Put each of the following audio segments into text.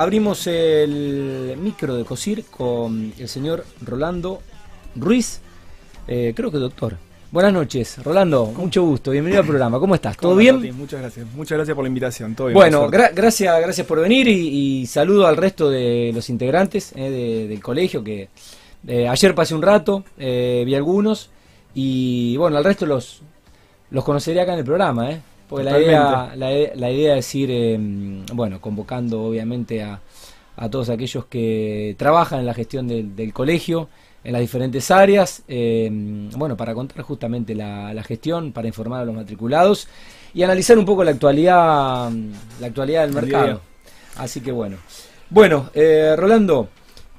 abrimos el micro de COSIR con el señor Rolando Ruiz, eh, creo que doctor. Buenas noches, Rolando, mucho gusto, bienvenido al programa. ¿Cómo estás? ¿Todo bien? Muchas gracias, muchas gracias por la invitación. ¿Todo bien? Bueno, gracias, gracias por venir y, saludo al resto de los integrantes eh, del colegio que eh, ayer pasé un rato, vi algunos y bueno, al resto los, los conocería acá en el programa, ¿eh? Porque la idea, la, idea es ir, em, bueno, convocando obviamente a, a, todos aquellos que trabajan en la gestión del, colegio, en las diferentes áreas, em, bueno, para contar justamente la, la, gestión, para informar a los matriculados y analizar un poco la actualidad, la actualidad del mercado. Así que bueno. Bueno, eh, Rolando,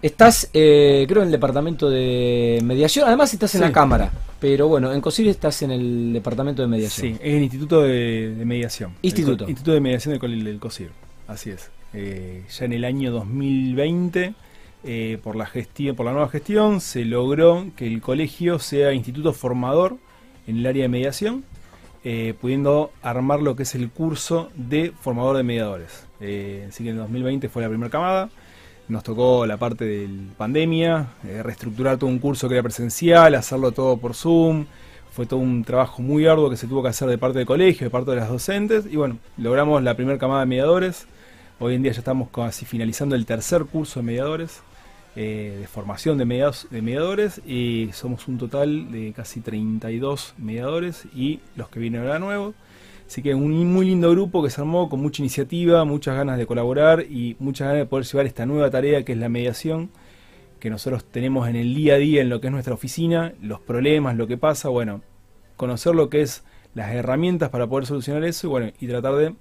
Estás, eh, creo, en el departamento de mediación. Además, estás en la Cámara. Pero bueno, en COSIR estás en el departamento de mediación. Sí, es el Instituto de, Mediación. Instituto. Instituto de Mediación del, COSIR. Así es. Eh, ya en el año 2020, eh, por, la gestión, por la nueva gestión, se logró que el colegio sea instituto formador en el área de mediación, pudiendo armar lo que es el curso de formador de mediadores. así que en el 2020 fue la primera camada nos tocó la parte de pandemia, eh, reestructurar todo un curso que era presencial, hacerlo todo por Zoom. Fue todo un trabajo muy arduo que se tuvo que hacer de parte del colegio, de parte de las docentes. Y bueno, logramos la primera camada de mediadores. Hoy en día ya estamos casi finalizando el tercer curso de mediadores, eh, de formación de, de mediadores. Y somos un total de casi 32 mediadores y los que vienen ahora nuevos. Así que un muy lindo grupo que se armó con mucha iniciativa, muchas ganas de colaborar y muchas ganas de poder llevar esta nueva tarea que es la mediación que nosotros tenemos en el día a día en lo que es nuestra oficina, los problemas, lo que pasa, bueno, conocer lo que es las herramientas para poder solucionar eso y bueno, y tratar de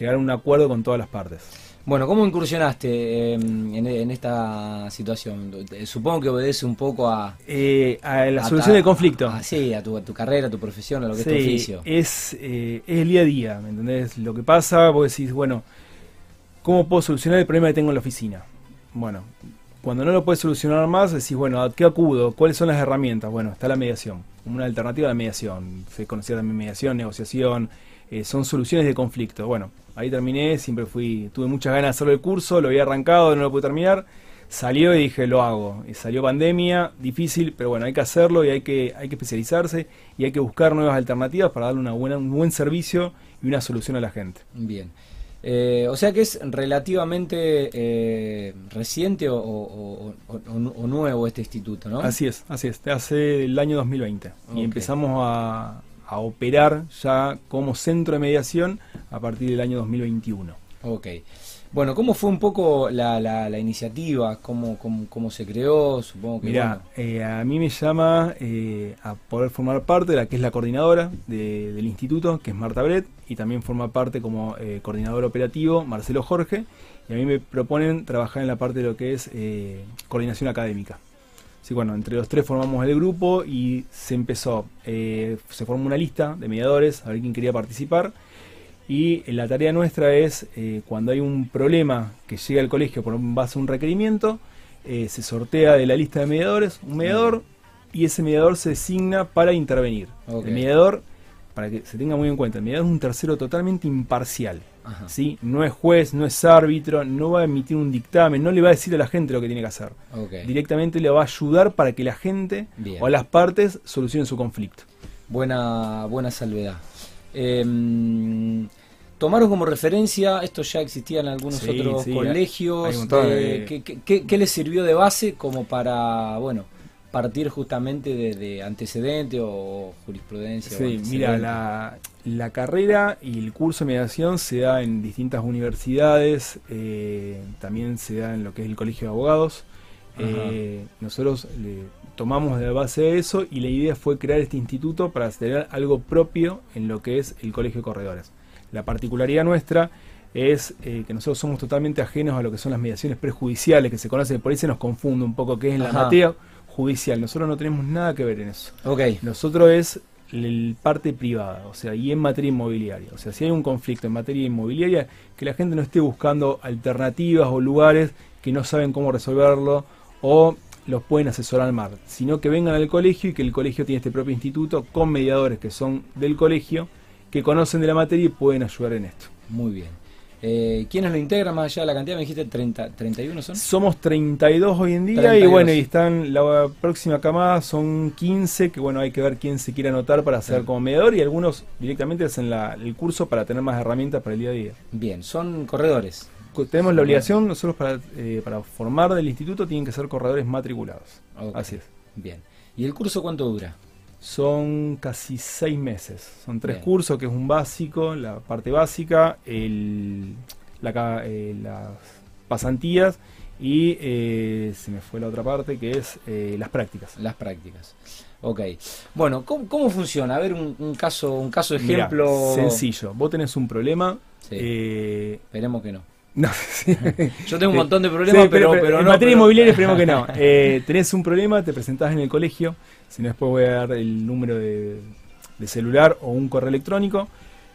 llegar a un acuerdo con todas las partes. Bueno, ¿cómo incursionaste em, en, esta situación? Supongo que obedece un poco a... Eh, a la solución del conflicto. sí, a tu, carrera, a tu profesión, a lo que es tu oficio. Es, eh, es el día a día, ¿me entendés? Lo que pasa, vos decís, bueno, ¿cómo puedo solucionar el problema que tengo en la oficina? Bueno, cuando no lo puedes solucionar más, decís, bueno, ¿a qué acudo? ¿Cuáles son las herramientas? Bueno, está la mediación, como una alternativa a la mediación. Se conocía también mediación, negociación, eh, son soluciones de conflicto. Bueno, ahí terminé, siempre fui, tuve muchas ganas de hacerlo el curso, lo había arrancado, no lo pude terminar. Salió y dije, lo hago. Y salió pandemia, difícil, pero bueno, hay que hacerlo y hay que, hay que especializarse y hay que buscar nuevas alternativas para darle una buena, un buen servicio y una solución a la gente. Bien. Eh, o sea que es relativamente eh, reciente o, nuevo este instituto, ¿no? Así es, así es, hace el año 2020. Y empezamos a, a operar ya como centro de mediación a partir del año 2021. Ok. Bueno, ¿cómo fue un poco la, la, iniciativa? ¿Cómo, ¿Cómo, se creó? Supongo que. Mira, eh, a mí me llama eh, a poder formar parte de la que es la coordinadora del instituto, que es Marta Bret, y también forma parte como eh, coordinador operativo Marcelo Jorge, y a mí me proponen trabajar en la parte de lo que es coordinación académica. Sí, bueno, entre los tres formamos el grupo y se empezó, eh, se formó una lista de mediadores, a ver quién quería participar. Y la tarea nuestra es, eh, cuando hay un problema que llega al colegio por base a un requerimiento, eh, se sortea de la lista de mediadores un mediador y ese mediador se designa para intervenir. El mediador, para que se tenga muy en cuenta, el mediador es un tercero totalmente imparcial. ¿sí? No es juez, no es árbitro, no va a emitir un dictamen, no le va a decir a la gente lo que tiene que hacer. Directamente le va a ayudar para que la gente o las partes solucionen su conflicto. Buena, buena salvedad. Em, tomaron como referencia, esto ya existía en algunos otros colegios, ¿qué, qué, qué les sirvió de base como para, bueno, partir justamente de, antecedente o jurisprudencia. Sí, mira, la, carrera y el curso de mediación se da en distintas universidades, eh, también se da en lo que es el Colegio de Abogados. Eh, nosotros tomamos de base de eso y la idea fue crear este instituto para tener algo propio en lo que es el Colegio de Corredores. La particularidad nuestra es eh, que nosotros somos totalmente ajenos a lo que son las mediaciones prejudiciales, que se conocen, por ahí se nos confunde un poco qué es la materia judicial. Nosotros no tenemos nada que ver en eso. Nosotros es el parte privada, o sea, y en materia inmobiliaria. O sea, si hay un conflicto en materia inmobiliaria, que la gente no esté buscando alternativas o lugares que no saben cómo resolverlo o los pueden asesorar al mar, sino que vengan al colegio y que el colegio tiene este propio instituto con mediadores que son del colegio, que conocen de la materia y pueden ayudar en esto. Muy bien. Eh, ¿Quiénes lo integran más allá de la cantidad? Me dijiste 30, 31 son. Somos 32 hoy en día 32. y bueno, y están la próxima camada son 15, que bueno, hay que ver quién se quiere anotar para ser como mediador y algunos directamente hacen la- el curso para tener más herramientas para el día a día. Bien, son corredores. Co- Tenemos la obligación, nosotros para, eh, para formar del instituto tienen que ser corredores matriculados. Así es. Bien. ¿Y el curso cuánto dura? Son casi seis meses. Son tres Bien. cursos, que es un básico, la parte básica, el, la eh, las pasantías y eh, se me fue la otra parte que es eh, las prácticas. Las prácticas. Ok. Bueno, ¿cómo, cómo funciona? A ver un, un caso, un caso Mirá, ejemplo. sencillo. Vos tenés un problema. Sí, esperemos que no. No, sí. Yo tengo un Sí. montón de problemas, Sí, pero, pero en no. materia pero- inmobiliaria esperemos que no. Eh, tenés un problema, te presentás en el colegio, si no después voy a dar el número de, de celular o un correo electrónico.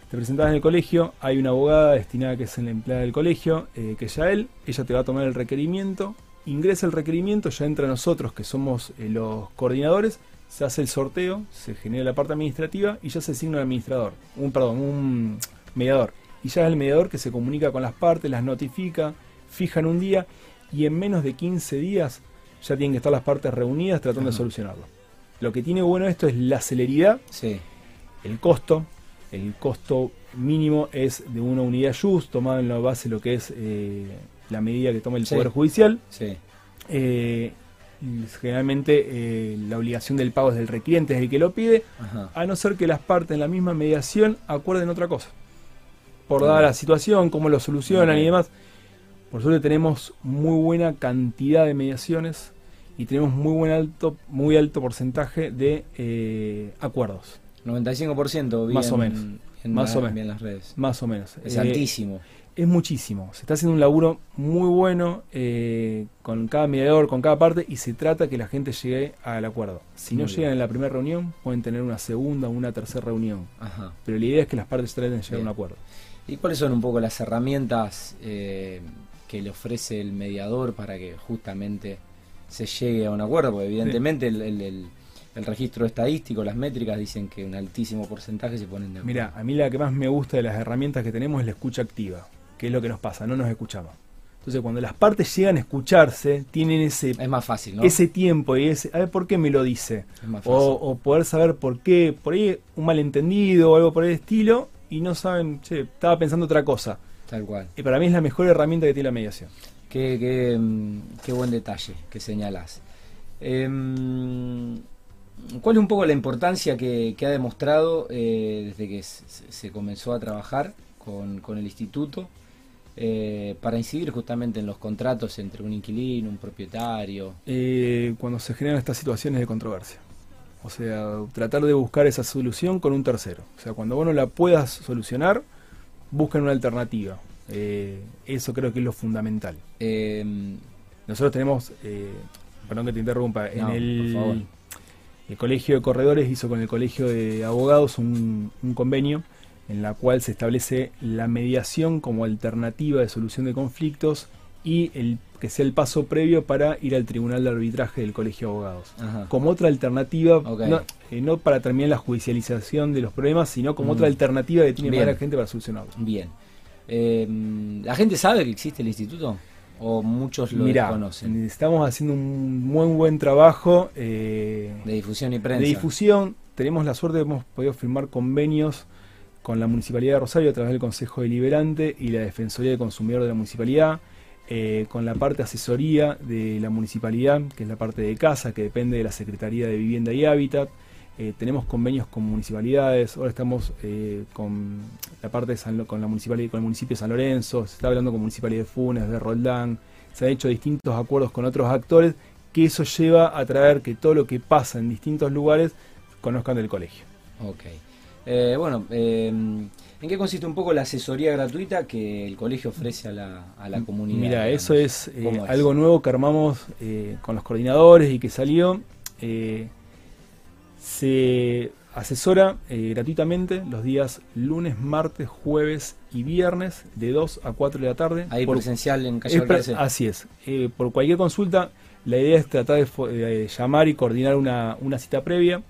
Te presentás en el colegio, hay una abogada destinada que es la empleada del colegio, eh, que es Yael, ella te va a tomar el requerimiento, ingresa el requerimiento, ya entra nosotros que somos eh, los coordinadores, se hace el sorteo, se genera la parte administrativa y ya se asigna un administrador, un perdón, un mediador. Y ya es el mediador que se comunica con las partes, las notifica, fijan un día y en menos de 15 días ya tienen que estar las partes reunidas tratando de solucionarlo. Lo que tiene bueno esto es la celeridad, Sí, el costo. El costo mínimo es de una unidad just, tomado en la base lo que es eh, la medida que toma el Sí. Poder Judicial. sí. Eh, generalmente eh, la obligación del pago es del requiriente, es el que lo pide, Ajá. a no ser que las partes en la misma mediación acuerden otra cosa. Por dada la situación, cómo lo solucionan y demás. Por suerte tenemos muy buena cantidad de mediaciones y tenemos muy buen alto, muy alto porcentaje de eh, acuerdos. 95% vi Más o menos. en Más la- o menos. vi en las redes. Más o menos. Es Eh, altísimo. Es muchísimo. Se está haciendo un laburo muy bueno eh, con cada mediador, con cada parte, y se trata que la gente llegue al acuerdo. Si no llegan bien. en la primera reunión, pueden tener una segunda o una tercera reunión. Ajá. Pero la idea es que las partes traten de llegar a Bien. un acuerdo. ¿Y cuáles son un poco las herramientas eh, que le ofrece el mediador para que justamente se llegue a un acuerdo? Porque evidentemente el, el- el- el registro estadístico, las métricas dicen que un altísimo porcentaje se ponen de acuerdo. Mira, a mí la que más me gusta de las herramientas que tenemos es la escucha activa, que es lo que nos pasa, no nos escuchamos. Entonces, cuando las partes llegan a escucharse, tienen ese, es más fácil, ¿no? ese tiempo y ese, a ver por qué me lo dice. es más fácil. O, o poder saber por qué, por ahí un malentendido o algo por el estilo, y no saben, che, estaba pensando otra cosa. Tal cual. Y para mí es la mejor herramienta que tiene la mediación. Qué, qué, mm, qué buen detalle que señalás. Em, ¿Cuál es un poco la importancia que, que ha demostrado eh, desde que se, se comenzó a trabajar con, con el instituto eh, para incidir justamente en los contratos entre un inquilino, un propietario? Eh, cuando se generan estas situaciones de controversia. O sea, tratar de buscar esa solución con un tercero. O sea, cuando vos no la puedas solucionar, buscan una alternativa. Eh, eso creo que es lo fundamental. Em, Nosotros tenemos, eh, perdón que te interrumpa, en No, el, por favor. el Colegio de Corredores hizo con el Colegio de Abogados un, un convenio en la cual se establece la mediación como alternativa de solución de conflictos y el que sea el paso previo para ir al Tribunal de Arbitraje del Colegio de Abogados. ajá. Como otra alternativa, no, eh, no para terminar la judicialización de los problemas, sino como Mm. otra alternativa que tiene Bien. para la gente para solucionarlo. Bien. Em, ¿La gente sabe que existe el instituto? ¿O muchos lo Mirá, desconocen? estamos haciendo un muy buen trabajo eh, De difusión y prensa. de difusión. Tenemos la suerte de hemos podido firmar convenios con la Municipalidad de Rosario a través del Consejo Deliberante y la Defensoría del Consumidor de la Municipalidad, eh, con la parte asesoría de la Municipalidad, que es la parte de casa, que depende de la Secretaría de Vivienda y Hábitat. Eh, tenemos convenios con municipalidades, ahora estamos eh, con la parte de San con la municipalidad, con el municipio de San Lorenzo, se está hablando con municipalidad de Funes, de Roldán, se han hecho distintos acuerdos con otros actores, que eso lleva a traer que todo lo que pasa en distintos lugares conozcan del colegio. Ok. Bueno, ¿en qué consiste un poco la asesoría gratuita que el colegio ofrece a la, a la comunidad? Mira, eso es, eh, ¿Cómo es? algo nuevo que armamos eh, con los coordinadores y que salió. Eh, se asesora eh, gratuitamente los días lunes, martes, jueves y viernes de 2 a 4 de la tarde. Ahí Por- presencial en calle es así es. Eh, por cualquier consulta, la idea es tratar de eh, llamar y coordinar una, una cita previa.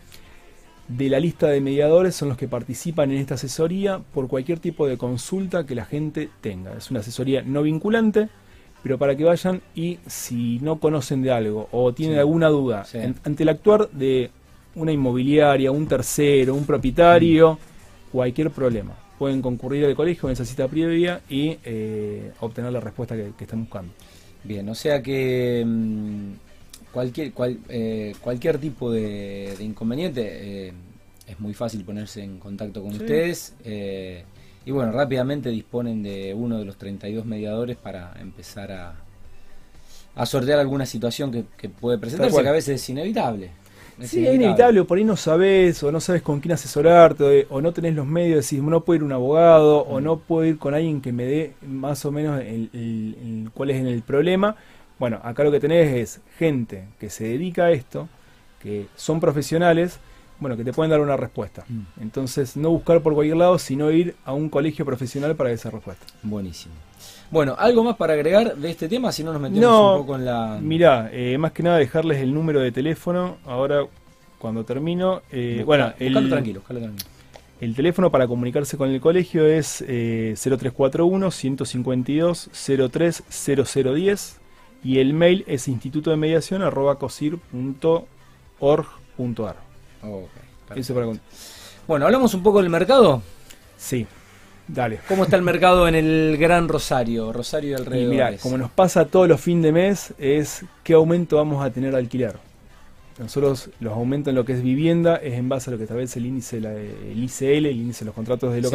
De la lista de mediadores son los que participan en esta asesoría por cualquier tipo de consulta que la gente tenga. Es una asesoría no vinculante, pero para que vayan y si no conocen de algo o tienen Sí. alguna duda Sí. en- ante el actuar de una inmobiliaria, un tercero, un propietario, Mm. cualquier problema. Pueden concurrir al colegio en esa cita previa y eh, obtener la respuesta que, que están buscando. Bien, o sea que mm, cualquier cual- eh, cualquier tipo de, de inconveniente eh, es muy fácil ponerse en contacto con Sí. ustedes eh, y bueno, rápidamente disponen de uno de los 32 mediadores para empezar a, a sortear alguna situación que, que puede presentarse, que a veces es inevitable. Es Sí, es inevitable, o por ahí no sabes, o no sabes con quién asesorarte, o no tenés los medios, decís, no puedo ir un abogado, o Mm. no puedo ir con alguien que me dé más o menos el, el- el- cuál es el problema. Bueno, acá lo que tenés es gente que se dedica a esto, que son profesionales, bueno, que te pueden dar una respuesta. Mm. Entonces, no buscar por cualquier lado, sino ir a un colegio profesional para esa respuesta. Buenísimo. Bueno, ¿algo más para agregar de este tema? Si no nos metemos No, un poco en la... Mirá, eh, más que nada dejarles el número de teléfono. Ahora, cuando termino, eh, Busca- bueno, el, tranquilo, tranquilo. El teléfono para comunicarse con el colegio es eh, 0341-152-03010 y el mail es instituto de mediación arroba cosir.org.ar. Ok, perfecto. Eso para con- Bueno, hablamos un poco del mercado. Sí, dale. ¿Cómo está el mercado en el Gran Rosario? Rosario y alrededor. mira, como nos pasa todos los fines de mes, es qué aumento vamos a tener de alquiler. Nosotros los aumentos en lo que es vivienda es en base a lo que establece el índice, la- el ICL, el índice de los contratos de Sí.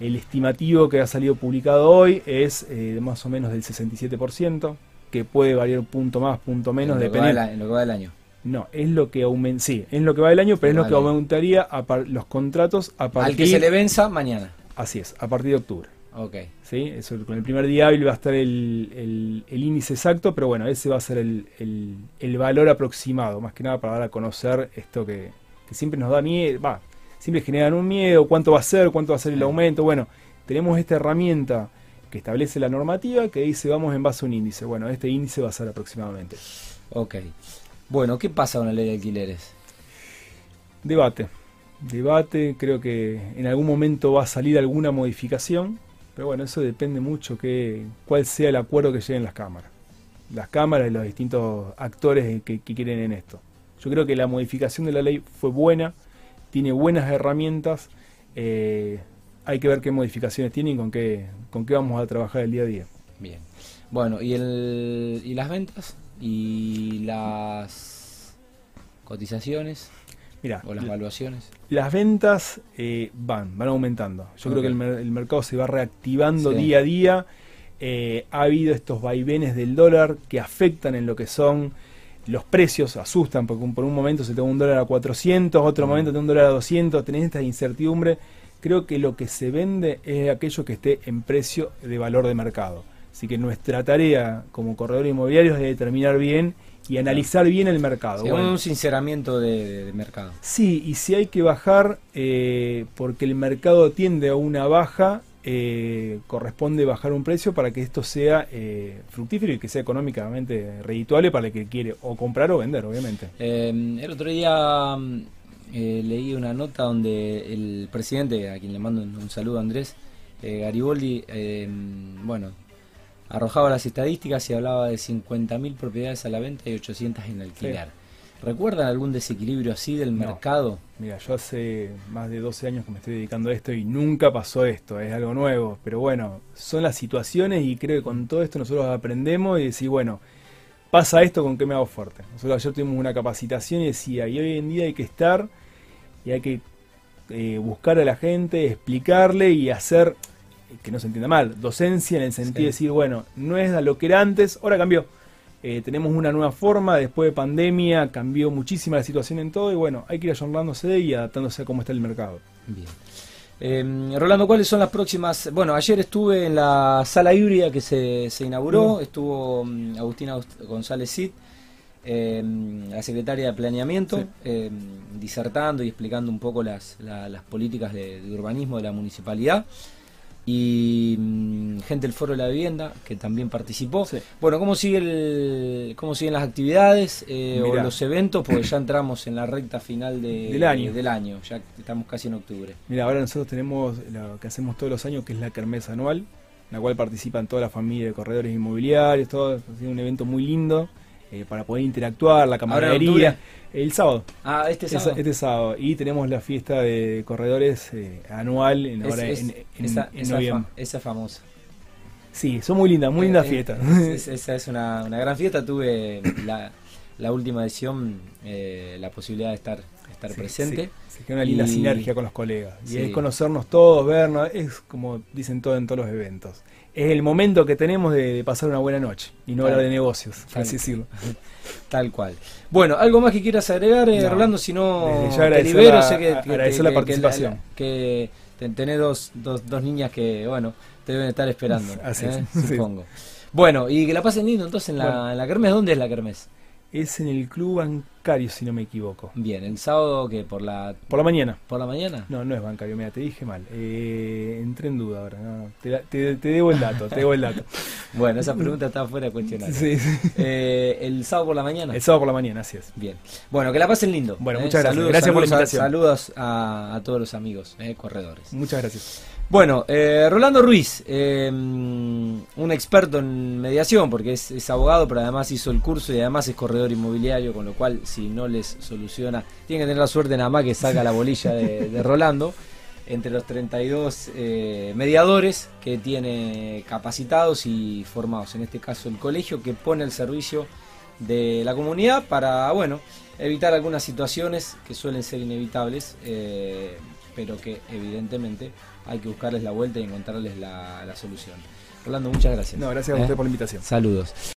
El estimativo que ha salido publicado hoy es eh, más o menos del 67%, que puede variar un punto más, punto menos, dependiendo. en lo que va del año. No, es lo que aumenta, sí, es lo que va del año, pero es lo que aumentaría a par- los contratos a partir, Al que se le venza, mañana. así es, a partir de octubre. Ok. ¿sí? Eso, con el primer día hábil va a estar el, el- el índice exacto, pero bueno, ese va a ser el, el- el valor aproximado, más que nada para dar a conocer esto que, que siempre nos da miedo, va, siempre generan un miedo, cuánto va a ser, cuánto va a ser el aumento, bueno, tenemos esta herramienta que establece la normativa que dice vamos en base a un índice, bueno, este índice va a ser aproximadamente. Ok. Bueno, ¿qué pasa con la ley de alquileres? Debate, debate, creo que en algún momento va a salir alguna modificación, pero bueno, eso depende mucho que cuál sea el acuerdo que lleguen las cámaras. Las cámaras y los distintos actores que, que quieren en esto. Yo creo que la modificación de la ley fue buena, tiene buenas herramientas, eh, hay que ver qué modificaciones tiene y con qué, con qué vamos a trabajar el día a día. Bien. Bueno, ¿y, el, ¿y las ventas? ¿Y las cotizaciones? Mira, ¿O las evaluaciones? Las ventas eh, van, van aumentando. Yo creo que el, mer- el mercado se va reactivando Sí. día a día. Eh, ha habido estos vaivenes del dólar que afectan en lo que son los precios, asustan porque por un momento se te da un dólar a 400, otro Mm. momento te da un dólar a 200, tenés esta incertidumbre. Creo que lo que se vende es aquello que esté en precio de valor de mercado. Así que nuestra tarea como corredor inmobiliario es de determinar bien y analizar bien el mercado. Sí, Bueno, un sinceramiento de, de- de mercado. Sí, y si hay que bajar, eh, porque el mercado tiende a una baja, eh, corresponde bajar un precio para que esto sea eh, fructífero y que sea económicamente redituable para el que quiere o comprar o vender, obviamente. Eh, el otro día mm, eh, leí una nota donde el presidente, a quien le mando un, saludo Andrés, eh, Gariboldi, eh, bueno, arrojaba las estadísticas y hablaba de 50.000 propiedades a la venta y 800 en alquiler. ¿Recuerdan algún desequilibrio así del No. mercado? Mira, yo hace más de 12 años que me estoy dedicando a esto y nunca pasó esto, es algo nuevo, pero bueno, son las situaciones y creo que con todo esto nosotros aprendemos y decir, bueno, pasa esto, ¿con qué me hago fuerte? Nosotros ayer tuvimos una capacitación y decía, y hoy en día hay que estar y hay que eh, buscar a la gente, explicarle y hacer, que no se entienda mal, docencia en el sentido Sí. de decir, bueno, no es a lo que era antes, ahora cambió. Eh, tenemos una nueva forma, después de pandemia cambió muchísima la situación en todo y bueno, hay que ir ayornándose y adaptándose a cómo está el mercado. Bien. Eh, Rolando, ¿cuáles son las próximas? Bueno, ayer estuve en la sala híbrida que se, se inauguró, estuvo mm, Agustina González Cid, eh, la secretaria de Planeamiento, Sí. eh, disertando y explicando un poco las, la- las políticas de, de urbanismo de la municipalidad. Y mm, gente del Foro de la Vivienda que también participó. Sí. Bueno, ¿cómo sigue el, cómo siguen las actividades eh, o los eventos? Porque ya entramos en la recta final de- Del año. del año, ya estamos casi en octubre. Mira, ahora nosotros tenemos lo que hacemos todos los años, que es la kermés anual, en la cual participan toda la familia de corredores inmobiliarios, todo, ha sido un evento muy lindo eh, para poder interactuar, la ¿Ahora en camaradería. El sábado, Ah, este sábado. este sábado. Y tenemos la fiesta de corredores eh, anual en, Es- ahora es- en, en- esa, en esa noviembre. fa- esa famosa. Sí, son muy lindas, muy lindas Eh, fiestas. es- esa es una, una gran fiesta. Tuve la, la última edición eh, la posibilidad de estar, estar Sí, presente. sí, se crea una linda Y- sinergia con los colegas. Y Sí. es conocernos todos, vernos, es como dicen todos en todos los eventos. Es el momento que tenemos de, de pasar una buena noche y no Claro. hablar de negocios, Claro. así decirlo. Tal cual. Bueno, ¿algo más que quieras agregar, eh, No. Rolando? Si no, ya te agradecer libero. la- sé que, agradecer la participación. Que, que ten- tenés dos, dos, dos niñas que, bueno, te deben estar esperando, Así ¿eh? supongo. Bueno, y que la pasen lindo entonces en la, Bueno. en la Kermés. ¿Dónde es la Kermés? Es en el club bancario, si no me equivoco. Bien, el sábado que por la Por la mañana. por la mañana. No, no es bancario, mira, te dije mal. Eh, entré en duda ahora. no, te, te- te debo el dato, te debo el dato. Bueno, esa pregunta está fuera de cuestionario. Sí, sí. Eh, el sábado por la mañana. El sábado por la mañana, así es. Bien. Bueno, que la pasen lindo. Bueno, ¿eh? muchas gracias. Saludos, Gracias por la invitación. Saludos a, a todos los amigos, corredores. Muchas gracias. Bueno, eh, Rolando Ruiz, eh, un experto en mediación, porque es, es abogado, pero además hizo el curso y además es corredor inmobiliario, con lo cual si no les soluciona, tienen que tener la suerte nada más que saca la bolilla de, de Rolando, entre los 32 eh, mediadores que tiene capacitados y formados, en este caso el colegio, que pone al servicio de la comunidad para, bueno, evitar algunas situaciones que suelen ser inevitables, eh, pero que evidentemente hay que buscarles la vuelta y encontrarles la, la solución. Rolando, muchas gracias. No, gracias a ¿Eh? usted por la invitación. Saludos.